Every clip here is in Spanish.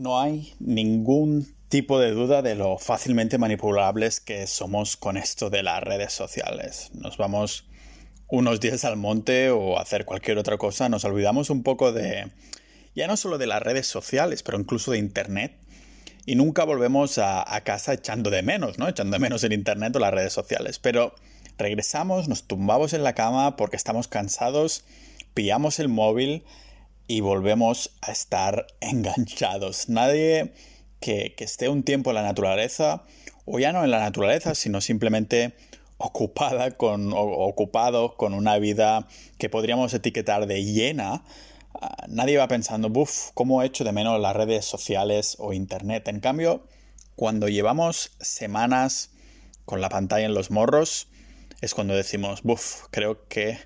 No hay ningún tipo de duda de lo fácilmente manipulables que somos con esto de las redes sociales. Nos vamos unos días al monte o a hacer cualquier otra cosa, nos olvidamos un poco de, ya no solo de las redes sociales, pero incluso de Internet. Y nunca volvemos a, casa echando de menos, ¿no? Echando de menos el Internet o las redes sociales. Pero regresamos, nos tumbamos en la cama porque estamos cansados, pillamos el móvil y volvemos a estar enganchados. Nadie que, esté un tiempo en la naturaleza, o ya no en la naturaleza, sino simplemente ocupada con, ocupado con una vida que podríamos etiquetar de llena, ah, nadie va pensando, buf, ¿cómo he hecho de menos las redes sociales o internet? En cambio, cuando llevamos semanas con la pantalla en los morros, es cuando decimos, buf, creo que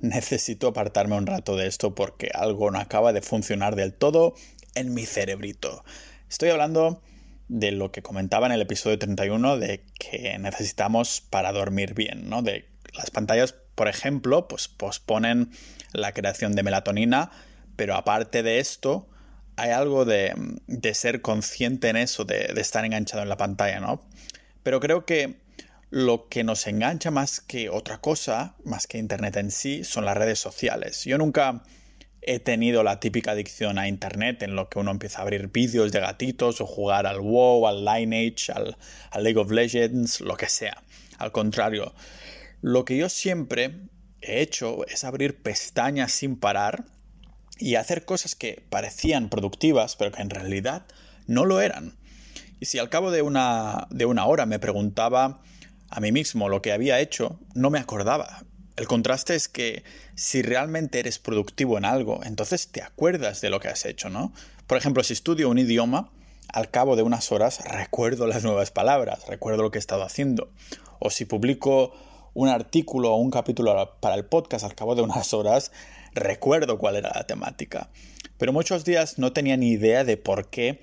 necesito apartarme un rato de esto porque algo no acaba de funcionar del todo en mi cerebrito. Estoy hablando de lo que comentaba en el episodio 31 de que necesitamos para dormir bien, ¿no? De las pantallas, por ejemplo, pues posponen la creación de melatonina, pero aparte de esto, hay algo de, ser consciente en eso, de, de estar enganchado en la pantalla, ¿no? Pero creo que lo que nos engancha más que otra cosa, más que Internet en sí, son las redes sociales. Yo nunca he tenido la típica adicción a Internet en lo que uno empieza a abrir vídeos de gatitos o jugar al WoW, al Lineage, al, League of Legends, lo que sea. Al contrario, lo que yo siempre he hecho es abrir pestañas sin parar y hacer cosas que parecían productivas, pero que en realidad no lo eran. Y si al cabo de una, de una hora me preguntaba a mí mismo lo que había hecho, no me acordaba. El contraste es que si realmente eres productivo en algo, entonces te acuerdas de lo que has hecho, ¿no? Por ejemplo, si estudio un idioma, al cabo de unas horas recuerdo las nuevas palabras, recuerdo lo que he estado haciendo. O si publico un artículo o un capítulo para el podcast al cabo de unas horas, recuerdo cuál era la temática. Pero muchos días no tenía ni idea de por qué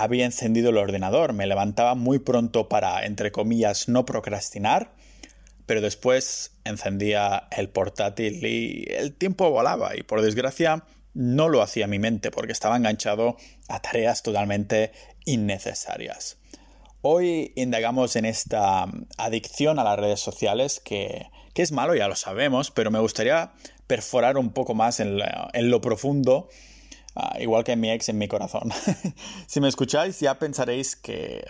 había encendido el ordenador. Me levantaba muy pronto para, entre comillas, no procrastinar, pero después encendía el portátil y el tiempo volaba y por desgracia no lo hacía mi mente porque estaba enganchado a tareas totalmente innecesarias. Hoy indagamos en esta adicción a las redes sociales que, es malo, ya lo sabemos, pero me gustaría perforar un poco más en, en lo profundo Ah, igual que mi ex en mi corazón. si me escucháis ya pensaréis que,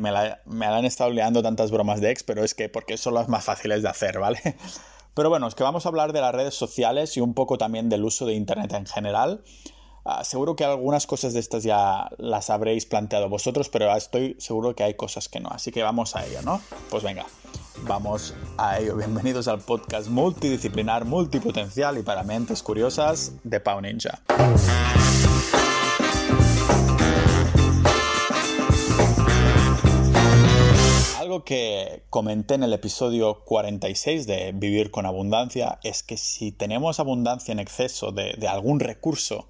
me, la, han estado liando tantas bromas de ex, pero es que porque son las más fáciles de hacer, ¿vale? Pero bueno, es que vamos a hablar de las redes sociales y un poco también del uso de Internet en general. Ah, seguro que algunas cosas de estas ya las habréis planteado vosotros, pero estoy seguro que hay cosas que no. Así que vamos a ello, ¿no? Pues venga vamos a ello. Bienvenidos al podcast multidisciplinar, multipotencial y para mentes curiosas de Pau Ninja. Algo que comenté en el episodio 46 de Vivir con Abundancia es que si tenemos abundancia en exceso de, de algún recurso,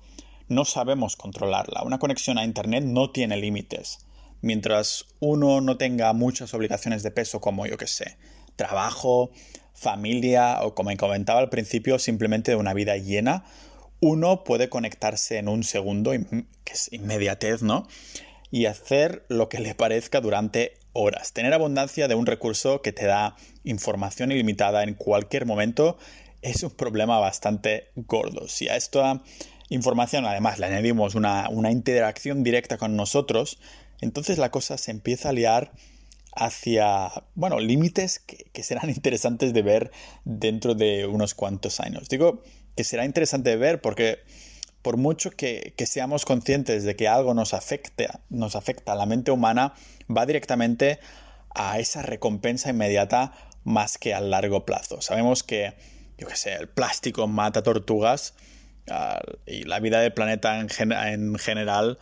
no sabemos controlarla. Una conexión a Internet no tiene límites mientras uno no tenga muchas obligaciones de peso como yo que sé, trabajo, familia o como comentaba al principio, simplemente de una vida llena, uno puede conectarse en un segundo, que es inmediatez, ¿no? Y hacer lo que le parezca durante horas. Tener abundancia de un recurso que te da información ilimitada en cualquier momento es un problema bastante gordo. Si a esta información además le añadimos una, una interacción directa con nosotros, entonces la cosa se empieza a liar hacia, bueno, límites que, serán interesantes de ver dentro de unos cuantos años. Digo que será interesante de ver porque por mucho que, seamos conscientes de que algo nos afecta, nos afecta a la mente humana, va directamente a esa recompensa inmediata más que a largo plazo. Sabemos que, yo qué sé, el plástico mata tortugas y la vida del planeta en general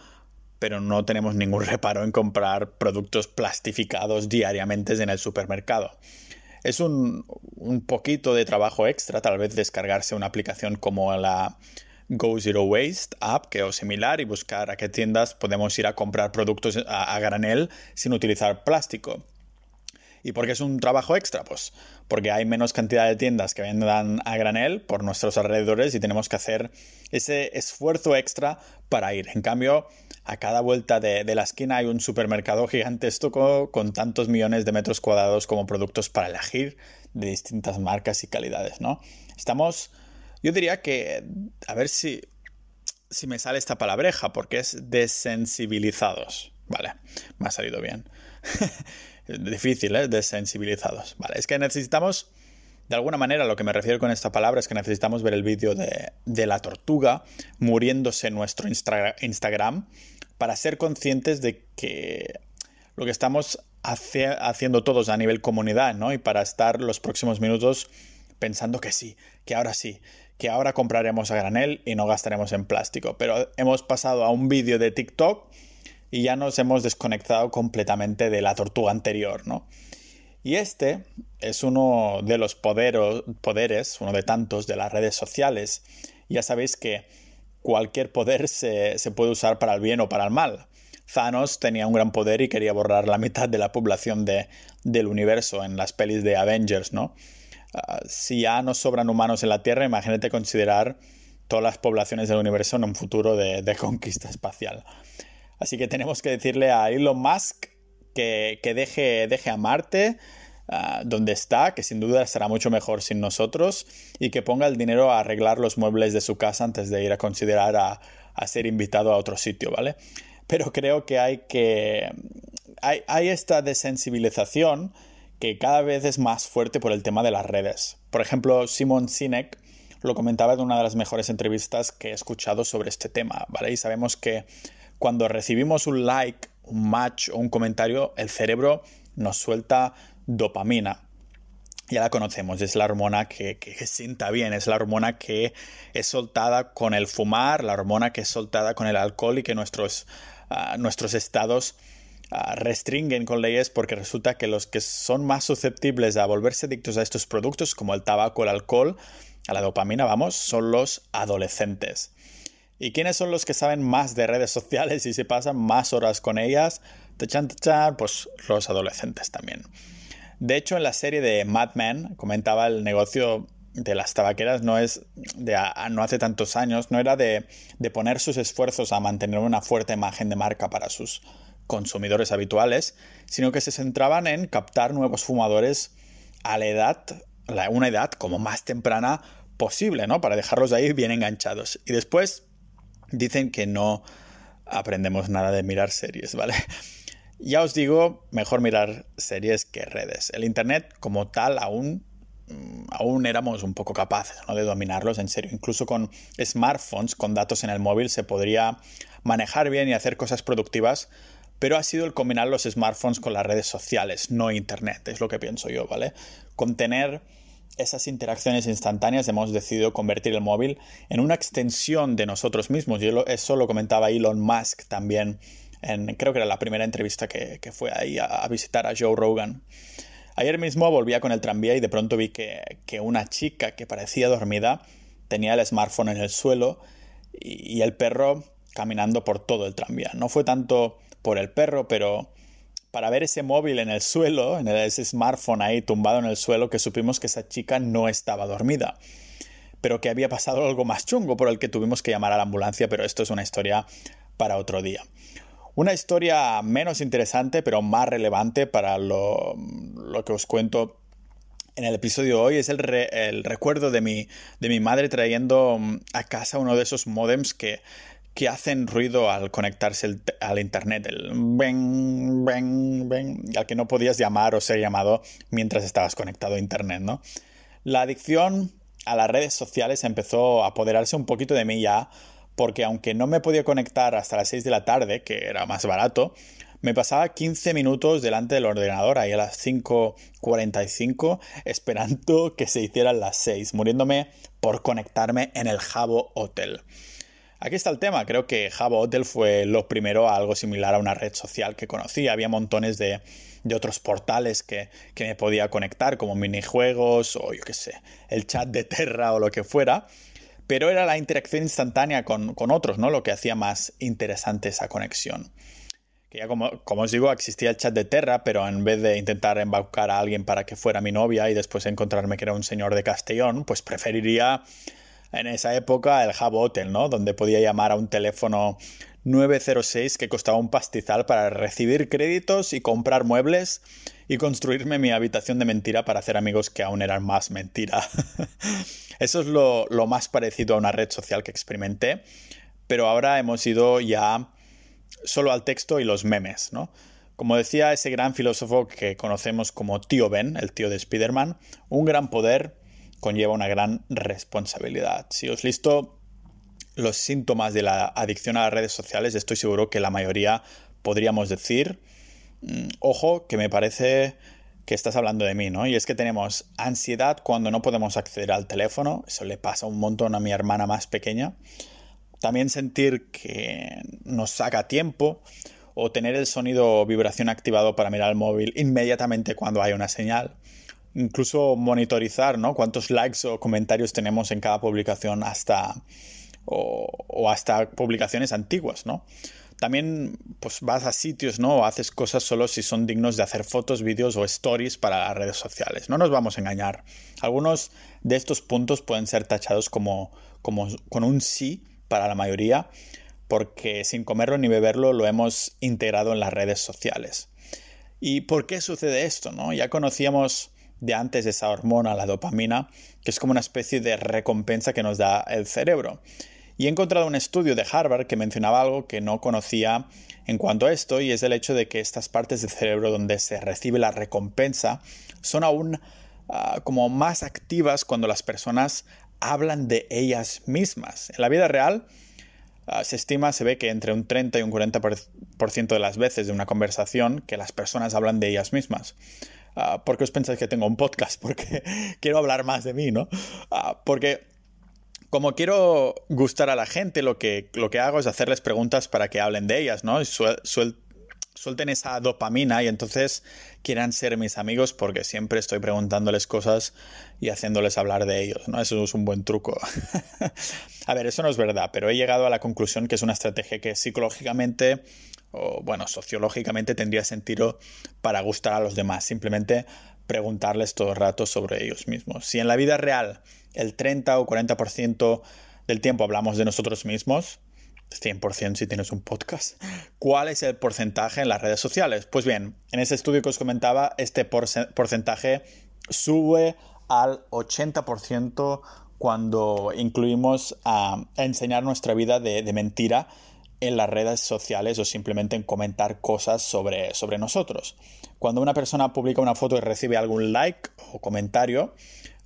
pero no tenemos ningún reparo en comprar productos plastificados diariamente en el supermercado. Es un, poquito de trabajo extra, tal vez descargarse una aplicación como la Go Zero Waste app que o similar y buscar a qué tiendas podemos ir a comprar productos a granel sin utilizar plástico. ¿Y por qué es un trabajo extra? Pues porque hay menos cantidad de tiendas que vendan a granel por nuestros alrededores y tenemos que hacer ese esfuerzo extra para ir. En cambio, a cada vuelta de, la esquina hay un supermercado gigantesco con tantos millones de metros cuadrados como productos para elegir de distintas marcas y calidades, ¿no? Estamos, yo diría que, a ver si, si me sale esta palabreja, porque es desensibilizados. Vale, me ha salido bien. Difícil, ¿eh? Desensibilizados. Vale, es que necesitamos, de alguna manera, lo que me refiero con esta palabra es que necesitamos ver el vídeo de, de, la tortuga muriéndose en nuestro Instagram para ser conscientes de que lo que estamos haciendo todos a nivel comunidad, ¿no? Y para estar los próximos minutos pensando que sí, que ahora sí, que ahora compraremos a granel y no gastaremos en plástico. Pero hemos pasado a un vídeo de TikTok y ya nos hemos desconectado completamente de la tortuga anterior, ¿no? Y este es uno de los poderes, uno de tantos de las redes sociales. Ya sabéis que cualquier poder se, puede usar para el bien o para el mal. Thanos tenía un gran poder y quería borrar la mitad de la población de, del universo en las pelis de Avengers, ¿no? Ah, si ya no sobran humanos en la Tierra, imagínate considerar todas las poblaciones del universo en un futuro de, conquista espacial. Así que tenemos que decirle a Elon Musk que, deje, deje a Marte, Ah, donde está, que sin duda estará mucho mejor sin nosotros, y que ponga el dinero a arreglar los muebles de su casa antes de ir a considerar a, ser invitado a otro sitio, ¿vale? Pero creo que hay que... Hay, hay esta desensibilización que cada vez es más fuerte por el tema de las redes. Por ejemplo, Simon Sinek lo comentaba en una de las mejores entrevistas que he escuchado sobre este tema, ¿vale? Y sabemos que cuando recibimos un like, un match o un comentario, el cerebro nos suelta dopamina. Ya la conocemos, es la hormona que, sienta bien, es la hormona que es soltada con el fumar, la hormona que es soltada con el alcohol y que nuestros, ah, nuestros estados ah, restringen con leyes porque resulta que los que son más susceptibles a volverse adictos a estos productos como el tabaco, el alcohol, a la dopamina, vamos, son los adolescentes. ¿Y quiénes son los que saben más de redes sociales y se pasan más horas con ellas? Pues los adolescentes también. De hecho, en la serie de Mad Men comentaba el negocio de las tabaqueras no es de no hace tantos años, no era de, de, poner sus esfuerzos a mantener una fuerte imagen de marca para sus consumidores habituales, sino que se centraban en captar nuevos fumadores a la edad, una edad como más temprana posible, ¿no? Para dejarlos ahí bien enganchados. Y después dicen que no aprendemos nada de mirar series, ¿vale? Ya os digo, mejor mirar series que redes. El Internet como tal aún, mm, aún éramos un poco capaces de dominarlos en serio. Incluso con smartphones, con datos en el móvil, se podría manejar bien y hacer cosas productivas, pero ha sido el combinar los smartphones con las redes sociales, no Internet, es lo que pienso yo, ¿vale? Con tener esas interacciones instantáneas hemos decidido convertir el móvil en una extensión de nosotros mismos. Y eso lo comentaba Elon Musk también creo que era la primera entrevista que, fue ahí a, visitar a Joe Rogan. Ayer mismo volvía con el tranvía y de pronto vi que, una chica que parecía dormida tenía el smartphone en el suelo y, el perro caminando por todo el tranvía. No fue tanto por el perro, pero para ver ese móvil en el suelo, en ese smartphone ahí tumbado en el suelo, que supimos que esa chica no estaba dormida, pero que había pasado algo más chungo por el que tuvimos que llamar a la ambulancia, pero esto es una historia para otro día. Una historia menos interesante, pero más relevante para lo, que os cuento en el episodio de hoy es el, el recuerdo de mi, de mi, madre trayendo mm, a casa uno de esos modems que, que hacen ruido al conectarse al internet, el al que no podías llamar o ser llamado mientras estabas conectado a internet, ¿no? La adicción a las redes sociales empezó a apoderarse un poquito de mí ya porque aunque no me podía conectar hasta las 6 de la tarde, que era más barato, me pasaba 15 minutos delante del ordenador, ahí a las 5.45, esperando que se hicieran las 6, muriéndome por conectarme en el Jabo Hotel. Aquí está el tema, creo que Jabo Hotel fue lo primero a algo similar a una red social que conocí, había montones de, otros portales que, que, me podía conectar, como minijuegos o yo qué sé, el chat de Terra o lo que fuera, pero era la interacción instantánea con, otros, ¿no? Lo que hacía más interesante esa conexión. Que ya como, como, os digo, existía el chat de Terra, pero en vez de intentar embaucar a alguien para que fuera mi novia y después encontrarme que era un señor de Castellón, pues preferiría en esa época el Hub Hotel, ¿no? Donde podía llamar a un teléfono 906 que costaba un pastizal para recibir créditos y comprar muebles y construirme mi habitación de mentira para hacer amigos que aún eran más mentira. Eso es lo, lo, más parecido a una red social que experimenté, pero ahora hemos ido ya solo al texto y los memes, ¿no? Como decía ese gran filósofo que conocemos como tío Ben, el tío de Spider-Man, un gran poder conlleva una gran responsabilidad. Si os listo los síntomas de la adicción a las redes sociales, estoy seguro que la mayoría podríamos decir, mm, ojo, que me parece que estás hablando de mí, ¿no? Y es que tenemos ansiedad cuando no podemos acceder al teléfono, eso le pasa un montón a mi hermana más pequeña. También sentir que nos saca tiempo o tener el sonido vibración activado para mirar el móvil inmediatamente cuando hay una señal. Incluso monitorizar, ¿no? Cuántos likes o comentarios tenemos en cada publicación hasta o, hasta publicaciones antiguas, ¿no? También pues vas a sitios, ¿no? O haces cosas solo si son dignos de hacer fotos, vídeos o stories para las redes sociales. No nos vamos a engañar. Algunos de estos puntos pueden ser tachados como, como con un sí para la mayoría, porque sin comerlo ni beberlo lo hemos integrado en las redes sociales. ¿Y por qué sucede esto? ¿no? Ya conocíamos de antes esa hormona, la dopamina, que es como una especie de recompensa que nos da el cerebro. Y he encontrado un estudio de Harvard que mencionaba algo que no conocía en cuanto a esto, y es el hecho de que estas partes del cerebro donde se recibe la recompensa son aún ah, como más activas cuando las personas hablan de ellas mismas. En la vida real ah, se estima, se ve que entre un 30 y un 40% de las veces de una conversación que las personas hablan de ellas mismas. Uh, ¿Por qué os pensáis que tengo un podcast? Porque quiero hablar más de mí, ¿no? porque como quiero gustar a la gente, lo que, lo que hago es hacerles preguntas para que hablen de ellas, ¿no? suelten esa dopamina y entonces quieran ser mis amigos porque siempre estoy preguntándoles cosas y haciéndoles hablar de ellos, ¿no? Eso es un buen truco. a ver, eso no es verdad, pero he llegado a la conclusión que es una estrategia que psicológicamente o bueno, sociológicamente tendría sentido para gustar a los demás, simplemente preguntarles todo el rato sobre ellos mismos. Si en la vida real el 30 o 40% del tiempo hablamos de nosotros mismos, 100% si tienes un podcast. ¿Cuál es el porcentaje en las redes sociales? Pues bien, en ese estudio que os comentaba, este porcentaje sube al 80% cuando incluimos a, enseñar nuestra vida de, mentira en las redes sociales o simplemente en comentar cosas sobre, sobre nosotros. Cuando una persona publica una foto y recibe algún like o comentario,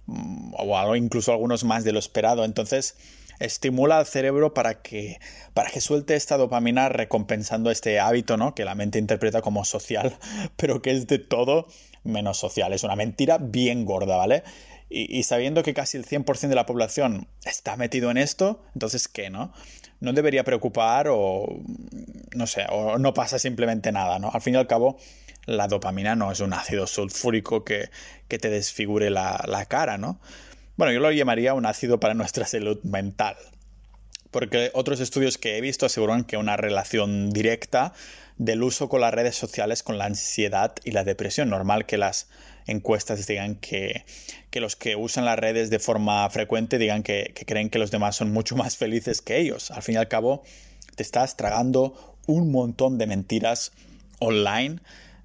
Mm, o incluso algunos más de lo esperado. Entonces, estimula al cerebro para que, para que suelte esta dopamina recompensando este hábito, ¿no? Que la mente interpreta como social, pero que es de todo menos social. Es una mentira bien gorda, ¿vale? Y, sabiendo que casi el 100% de la población está metido en esto, entonces, ¿qué, no? No debería preocupar o, no sé, o no pasa simplemente nada, ¿no? Al fin y al cabo, la dopamina no es un ácido sulfúrico que, te desfigure la, la cara, ¿no? Bueno, yo lo llamaría un ácido para nuestra salud mental. Porque otros estudios que he visto aseguran que una relación directa del uso con las redes sociales con la ansiedad y la depresión. Normal que las encuestas digan que, que los que usan las redes de forma frecuente digan que, que creen que los demás son mucho más felices que ellos. Al fin y al cabo, te estás tragando un montón de mentiras online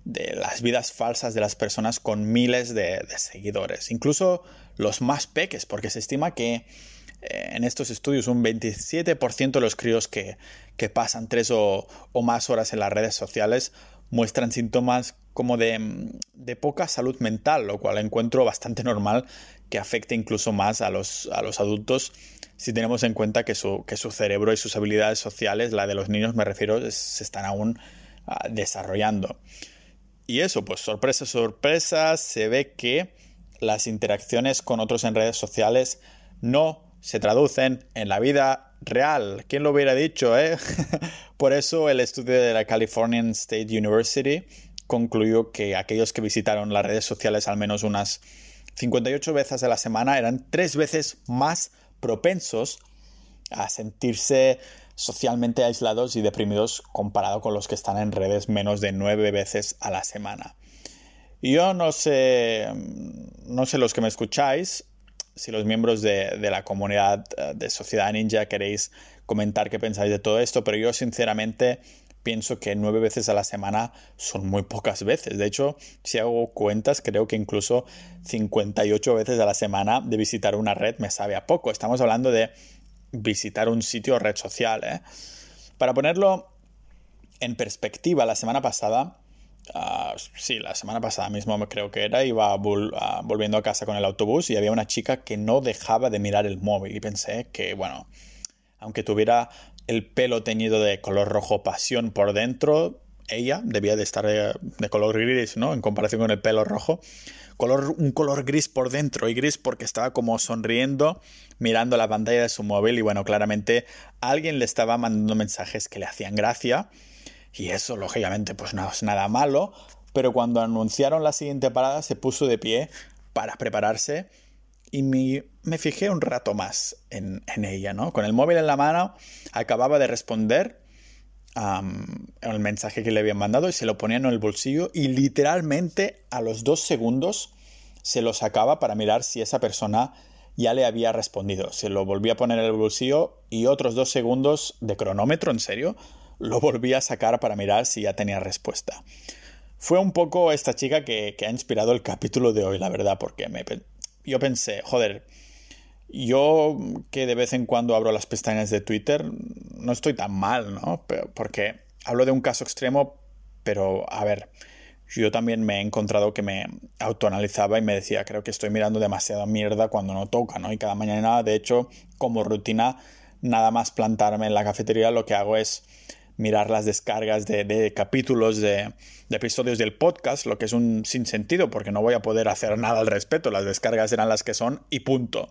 de las vidas falsas de las personas con miles de, seguidores, incluso los más peques, porque se estima que eh, en estos estudios un 27% de los críos que, pasan tres o, más horas en las redes sociales muestran síntomas como de, poca salud mental, lo cual encuentro bastante normal que afecte incluso más a los, a los adultos si tenemos en cuenta que su, que su, cerebro y sus habilidades sociales, la de los niños me refiero, se están aún ah, desarrollando. Y eso, pues sorpresa, sorpresa, se ve que las interacciones con otros en redes sociales no se traducen en la vida real. ¿Quién lo hubiera dicho, eh? Por eso el estudio de la Californian State University concluyó que aquellos que visitaron las redes sociales al menos unas 58 veces a la semana eran tres veces más propensos a sentirse socialmente aislados y deprimidos comparado con los que están en redes menos de nueve veces a la semana. Yo no sé, no sé los que me escucháis, si los miembros de, de la comunidad eh, de Sociedad Ninja queréis comentar qué pensáis de todo esto, pero yo sinceramente pienso que nueve veces a la semana son muy pocas veces. De hecho, si hago cuentas, creo que incluso 58 veces a la semana de visitar una red me sabe a poco. Estamos hablando de visitar un sitio o red social. ¿eh? Para ponerlo en perspectiva, la semana pasada, uh, sí, la semana pasada mismo creo que era, iba volviendo a casa con el autobús y había una chica que no dejaba de mirar el móvil y pensé que, bueno, aunque tuviera el pelo teñido de color rojo pasión por dentro, ella debía de estar de, color gris, ¿no? En comparación con el pelo rojo. Color, un color gris por dentro y gris porque estaba como sonriendo mirando la pantalla de su móvil y bueno, claramente alguien le estaba mandando mensajes que le hacían gracia y eso lógicamente pues no es nada malo, pero cuando anunciaron la siguiente parada se puso de pie para prepararse y me, fijé un rato más en, ella, ¿no? Con el móvil en la mano, acababa de responder el mensaje que le habían mandado y se lo ponía en el bolsillo y literalmente a los dos segundos se lo sacaba para mirar si esa persona ya le había respondido. Se lo volvía a poner en el bolsillo y otros dos segundos de cronómetro, en serio, lo volvía a sacar para mirar si ya tenía respuesta. Fue un poco esta chica que, ha inspirado el capítulo de hoy, la verdad, porque me, yo pensé, joder, yo que de vez en cuando abro las pestañas de Twitter, no estoy tan mal, ¿no? Porque hablo de un caso extremo, pero a ver, yo también me he encontrado que me autoanalizaba y me decía, creo que estoy mirando demasiada mierda cuando no toca, ¿no? Y cada mañana, de hecho, como rutina, nada más plantarme en la cafetería, lo que hago es mirar las descargas de, capítulos de, episodios del podcast, lo que es un sinsentido porque no voy a poder hacer nada al respecto. Las descargas eran las que son y punto.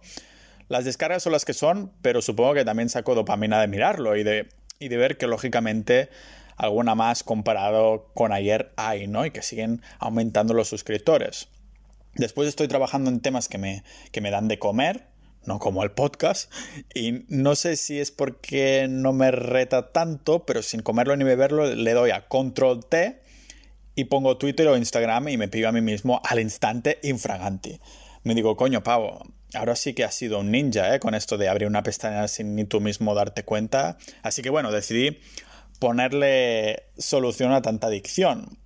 Las descargas son las que son, pero supongo que también saco dopamina de mirarlo y de, y de ver que lógicamente alguna más comparado con ayer hay, ¿no? Y que siguen aumentando los suscriptores. Después estoy trabajando en temas que me, que me dan de comer, no como el podcast. Y no sé si es porque no me reta tanto, pero sin comerlo ni beberlo le doy a control T y pongo Twitter o Instagram y me pido a mí mismo al instante infraganti. Me digo, coño, pavo, ahora sí que has sido un ninja, ¿eh? Con esto de abrir una pestaña sin ni tú mismo darte cuenta. Así que bueno, decidí ponerle solución a tanta adicción.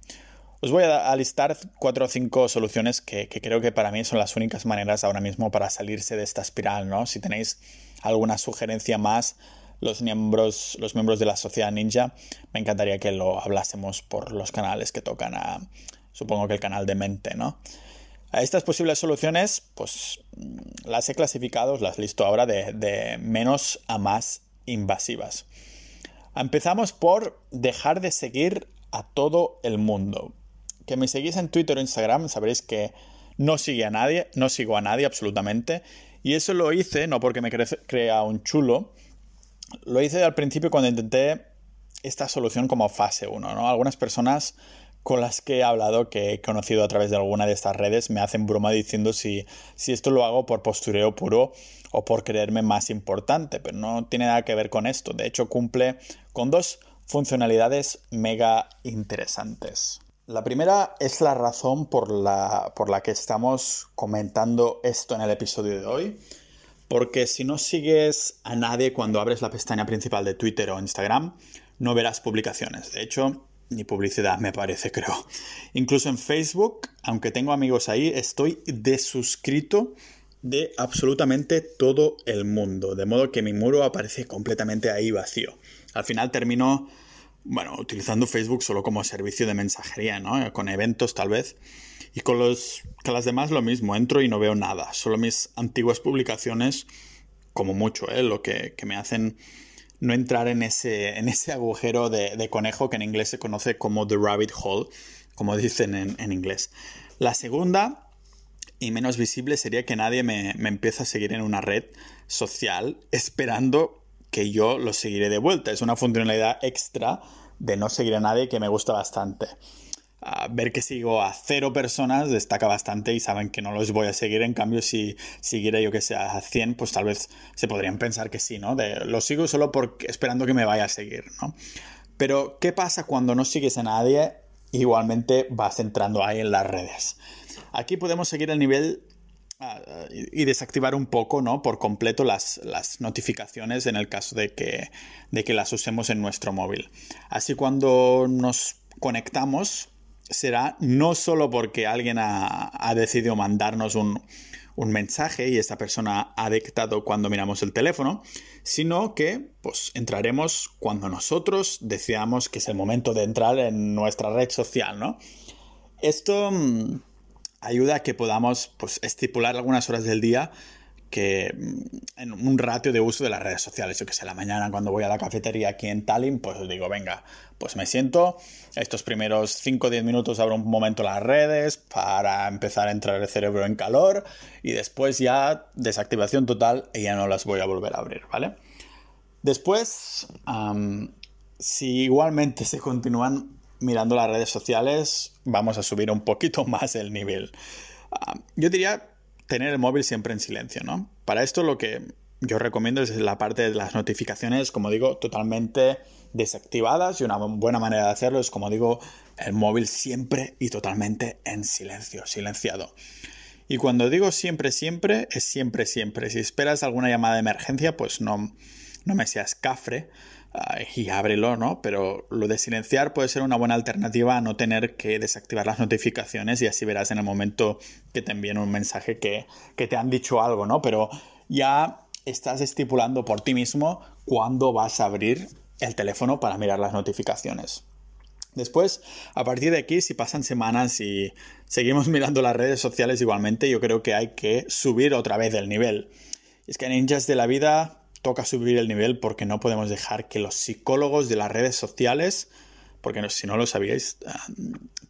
Os voy a, listar cuatro o cinco soluciones que, creo que para mí son las únicas maneras ahora mismo para salirse de esta espiral, ¿no? Si tenéis alguna sugerencia más, los miembros, los miembros de la sociedad ninja, me encantaría que lo hablásemos por los canales que tocan a, supongo que el canal de mente, ¿no? A estas posibles soluciones, pues mm, las he clasificado, las listo ahora de, de menos a más invasivas. Empezamos por dejar de seguir a todo el mundo que me seguís en Twitter o Instagram, sabréis que no sigue a nadie, no sigo a nadie absolutamente. Y eso lo hice, no porque me crea un chulo, lo hice al principio cuando intenté esta solución como fase 1, ¿no? Algunas personas con las que he hablado, que he conocido a través de alguna de estas redes, me hacen broma diciendo si, si esto lo hago por postureo puro o por creerme más importante, pero no tiene nada que ver con esto. De hecho, cumple con dos funcionalidades mega interesantes. La primera es la razón por la, por la que estamos comentando esto en el episodio de hoy. Porque si no sigues a nadie cuando abres la pestaña principal de Twitter o Instagram, no verás publicaciones. De hecho, ni publicidad me parece, creo. Incluso en Facebook, aunque tengo amigos ahí, estoy desuscrito de absolutamente todo el mundo. De modo que mi muro aparece completamente ahí vacío. Al final termino bueno, utilizando Facebook solo como servicio de mensajería, ¿no? Con eventos tal vez. Y con, los, con las demás lo mismo, entro y no veo nada, solo mis antiguas publicaciones, como mucho, ¿eh? Lo que, me hacen no entrar en ese, en ese agujero de, conejo que en inglés se conoce como the rabbit hole, como dicen en, inglés. La segunda y menos visible sería que nadie me, me empiece a seguir en una red social esperando que yo lo seguiré de vuelta. Es una funcionalidad extra de no seguir a nadie que me gusta bastante. ver que sigo a cero personas destaca bastante y saben que no los voy a seguir. En cambio, si siguiera yo que sea a 100, pues tal vez se podrían pensar que sí, ¿no? Lo sigo solo porque, esperando que me vaya a seguir, ¿no? Pero, ¿qué pasa cuando no sigues a nadie? Igualmente vas entrando ahí en las redes. Aquí podemos seguir el nivel y desactivar un poco, ¿no? Por completo las, las, notificaciones en el caso de que, de que las usemos en nuestro móvil. Así cuando nos conectamos será no solo porque alguien ha, ha decidido mandarnos un, un, mensaje y esta persona ha dictado cuando miramos el teléfono, sino que pues entraremos cuando nosotros deseamos que es el momento de entrar en nuestra red social, ¿no? Esto mm, ayuda a que podamos pues, estipular algunas horas del día que mm, en un ratio de uso de las redes sociales. Yo que sé, la mañana cuando voy a la cafetería aquí en Tallinn, pues digo, venga, pues me siento, estos primeros 5 o 10 minutos abro un momento las redes para empezar a entrar el cerebro en calor y después ya desactivación total y ya no las voy a volver a abrir, ¿vale? Después, si igualmente se continúan mirando las redes sociales, vamos a subir un poquito más el nivel. Ah, yo diría tener el móvil siempre en silencio, ¿no? Para esto lo que yo recomiendo es la parte de las notificaciones, como digo, totalmente desactivadas y una buena manera de hacerlo es, como digo, el móvil siempre y totalmente en silencio, silenciado. Y cuando digo siempre, siempre, es siempre, siempre. Si esperas alguna llamada de emergencia, pues no, no me seas cafre y ábrelo, ¿no? Pero lo de silenciar puede ser una buena alternativa a no tener que desactivar las notificaciones y así verás en el momento que te envíen un mensaje que, que te han dicho algo, ¿no? Pero ya estás estipulando por ti mismo cuándo vas a abrir el teléfono para mirar las notificaciones. Después, a partir de aquí, si pasan semanas y seguimos mirando las redes sociales igualmente, yo creo que hay que subir otra vez el nivel. Es que Ninjas de la Vida toca subir el nivel porque no podemos dejar que los psicólogos de las redes sociales, porque si no lo sabíais, ah,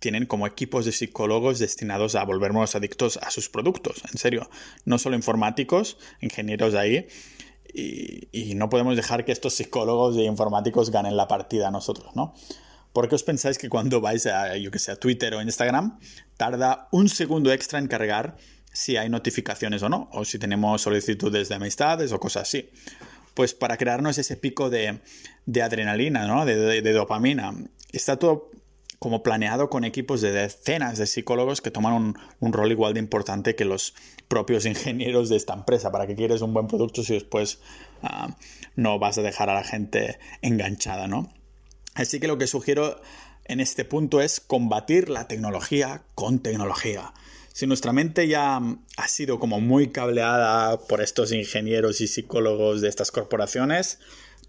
tienen como equipos de psicólogos destinados a volvernos adictos a sus productos, en serio, no solo informáticos, ingenieros ahí, y, no podemos dejar que estos psicólogos de informáticos ganen la partida a nosotros, ¿no? ¿Por qué os pensáis que cuando vais a, yo que sé, a Twitter o Instagram, tarda un segundo extra en cargar si hay notificaciones o no, o si tenemos solicitudes de amistades o cosas así. Pues para crearnos ese pico de, adrenalina, ¿no? De, dopamina. Está todo como planeado con equipos de decenas de psicólogos que toman un, rol igual de importante que los propios ingenieros de esta empresa. ¿Para que quieres un buen producto si después ah, no vas a dejar a la gente enganchada, ¿no? Así que lo que sugiero en este punto es combatir la tecnología con tecnología si nuestra mente ya ha sido como muy cableada por estos ingenieros y psicólogos de estas corporaciones,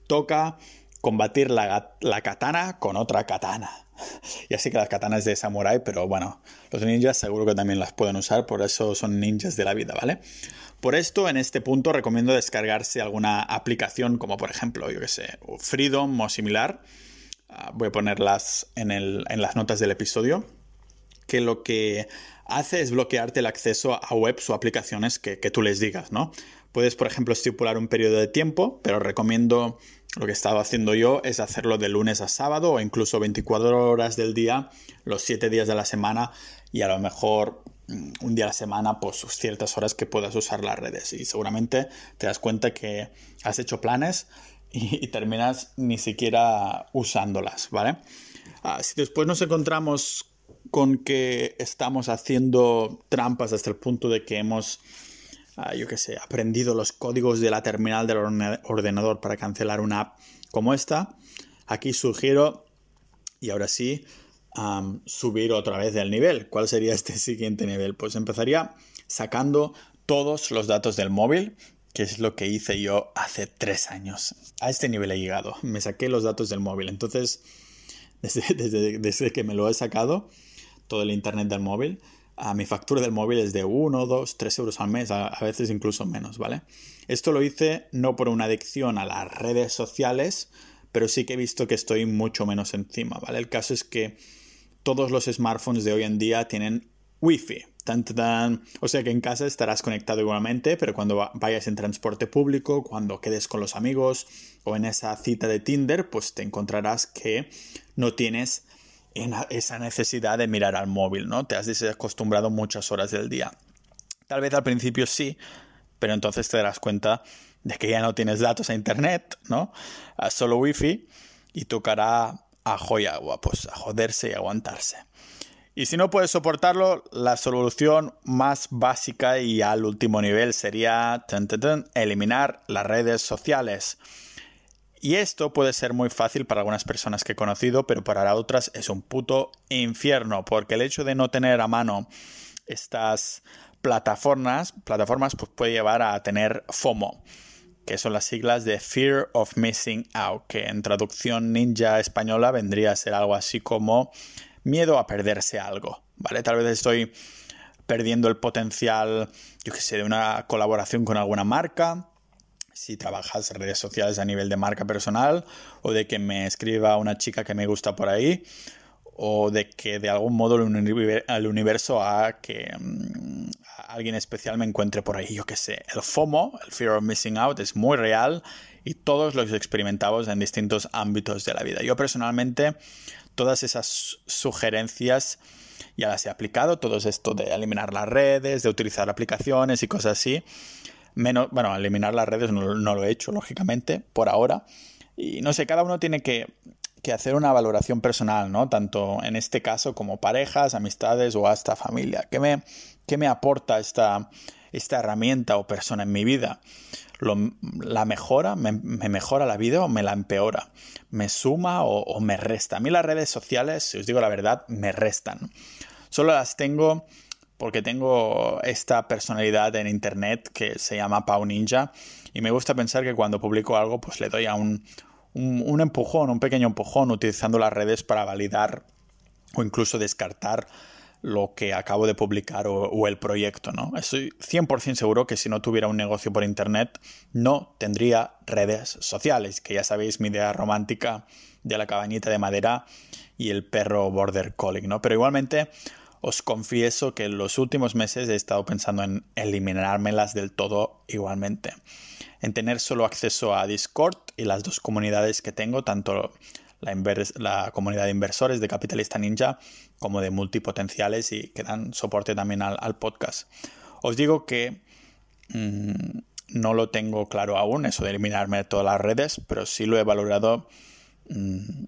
toca combatir la, katana con otra katana. Ya sé que las katanas de samurai, pero bueno, los ninjas seguro que también las pueden usar, por eso son ninjas de la vida, ¿vale? Por esto, en este punto, recomiendo descargarse alguna aplicación como por ejemplo, yo que sé, Freedom o similar. Ah, voy a ponerlas en, en las notas del episodio. Que lo que hace es bloquearte el acceso a webs o aplicaciones que, tú les digas, ¿no? Puedes, por ejemplo, estipular un periodo de tiempo, pero recomiendo lo que he estado haciendo yo es hacerlo de lunes a sábado o incluso 24 horas del día, los 7 días de la semana y a lo mejor mm, un día a la semana, pues ciertas horas que puedas usar las redes. Y seguramente te das cuenta que has hecho planes y, terminas ni siquiera usándolas, ¿vale? Ah, si después nos encontramos con que estamos haciendo trampas hasta el punto de que hemos, ah, yo qué sé, aprendido los códigos de la terminal del ordenador para cancelar una app como esta. Aquí sugiero, y ahora sí, subir otra vez el nivel. ¿Cuál sería este siguiente nivel? Pues empezaría sacando todos los datos del móvil, que es lo que hice yo hace tres años. A este nivel he llegado. Me saqué los datos del móvil. Entonces, desde, desde que me lo he sacado, todo el internet del móvil, a mi factura del móvil es de 1, 2, 3 euros al mes, a, veces incluso menos, ¿vale? Esto lo hice no por una adicción a las redes sociales, pero sí que he visto que estoy mucho menos encima, ¿vale? El caso es que todos los smartphones de hoy en día tienen Wi-Fi. Tan, O sea que en casa estarás conectado igualmente, pero cuando vayas en transporte público, cuando quedes con los amigos o en esa cita de Tinder, pues te encontrarás que no tienes esa necesidad de mirar al móvil, ¿no? Te has desacostumbrado muchas horas del día. Tal vez al principio sí, pero entonces te darás cuenta de que ya no tienes datos a internet, ¿no? Solo wifi y tocará ajo y agua, pues a joderse y aguantarse. Y si no puedes soportarlo, la solución más básica y al último nivel sería eliminar las redes sociales. Y esto puede ser muy fácil para algunas personas que he conocido, pero para otras es un puto infierno, porque el hecho de no tener a mano estas plataformas, plataformas pues puede llevar a tener FOMO, que son las siglas de Fear of Missing Out, que en traducción ninja española vendría a ser algo así como miedo a perderse algo, ¿vale? Tal vez estoy perdiendo el potencial, yo que sé, de una colaboración con alguna marca, si trabajas redes sociales a nivel de marca personal o de que me escriba una chica que me gusta por ahí o de que de algún modo el universo haga que mm, alguien especial me encuentre por ahí. Yo qué sé, el FOMO, el Fear of Missing Out, es muy real y todos los experimentamos en distintos ámbitos de la vida. Yo personalmente todas esas sugerencias ya las he aplicado, todo esto de eliminar las redes, de utilizar aplicaciones y cosas así Menos, bueno, eliminar las redes no, lo he hecho, lógicamente, por ahora. Y no sé, cada uno tiene que, hacer una valoración personal, ¿no? Tanto en este caso como parejas, amistades o hasta familia. ¿Qué me, qué me aporta esta, esta herramienta o persona en mi vida? ¿La mejora? Me, mejora la vida o me la empeora? ¿Me suma o, o, me resta? A mí las redes sociales, si os digo la verdad, me restan. Solo las tengo porque tengo esta personalidad en internet que se llama Pau Ninja y me gusta pensar que cuando publico algo pues le doy a un, un, empujón, un pequeño empujón utilizando las redes para validar o incluso descartar lo que acabo de publicar o, el proyecto, ¿no? Estoy 100% seguro que si no tuviera un negocio por internet no tendría redes sociales, que ya sabéis mi idea romántica de la cabañita de madera y el perro border collie, ¿no? Pero igualmente os confieso que en los últimos meses he estado pensando en eliminármelas del todo igualmente. En tener solo acceso a Discord y las dos comunidades que tengo, tanto la, comunidad de inversores de Capitalista Ninja como de multipotenciales y que dan soporte también al, podcast. Os digo que mm, no lo tengo claro aún, eso de eliminarme de todas las redes, pero sí lo he valorado mm,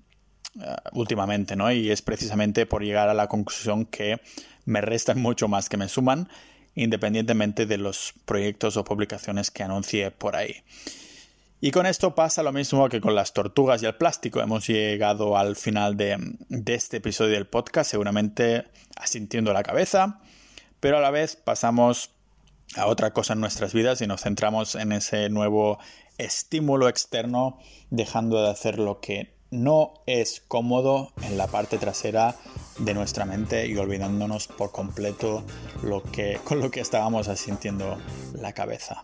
últimamente, ¿no? Y es precisamente por llegar a la conclusión que me restan mucho más que me suman, independientemente de los proyectos o publicaciones que anuncie por ahí. Y con esto pasa lo mismo que con las tortugas y el plástico. Hemos llegado al final de, de este episodio del podcast, seguramente asintiendo la cabeza, pero a la vez pasamos a otra cosa en nuestras vidas y nos centramos en ese nuevo estímulo externo, dejando de hacer lo que no es cómodo en la parte trasera de nuestra mente y olvidándonos por completo lo que, con lo que estábamos asintiendo la cabeza.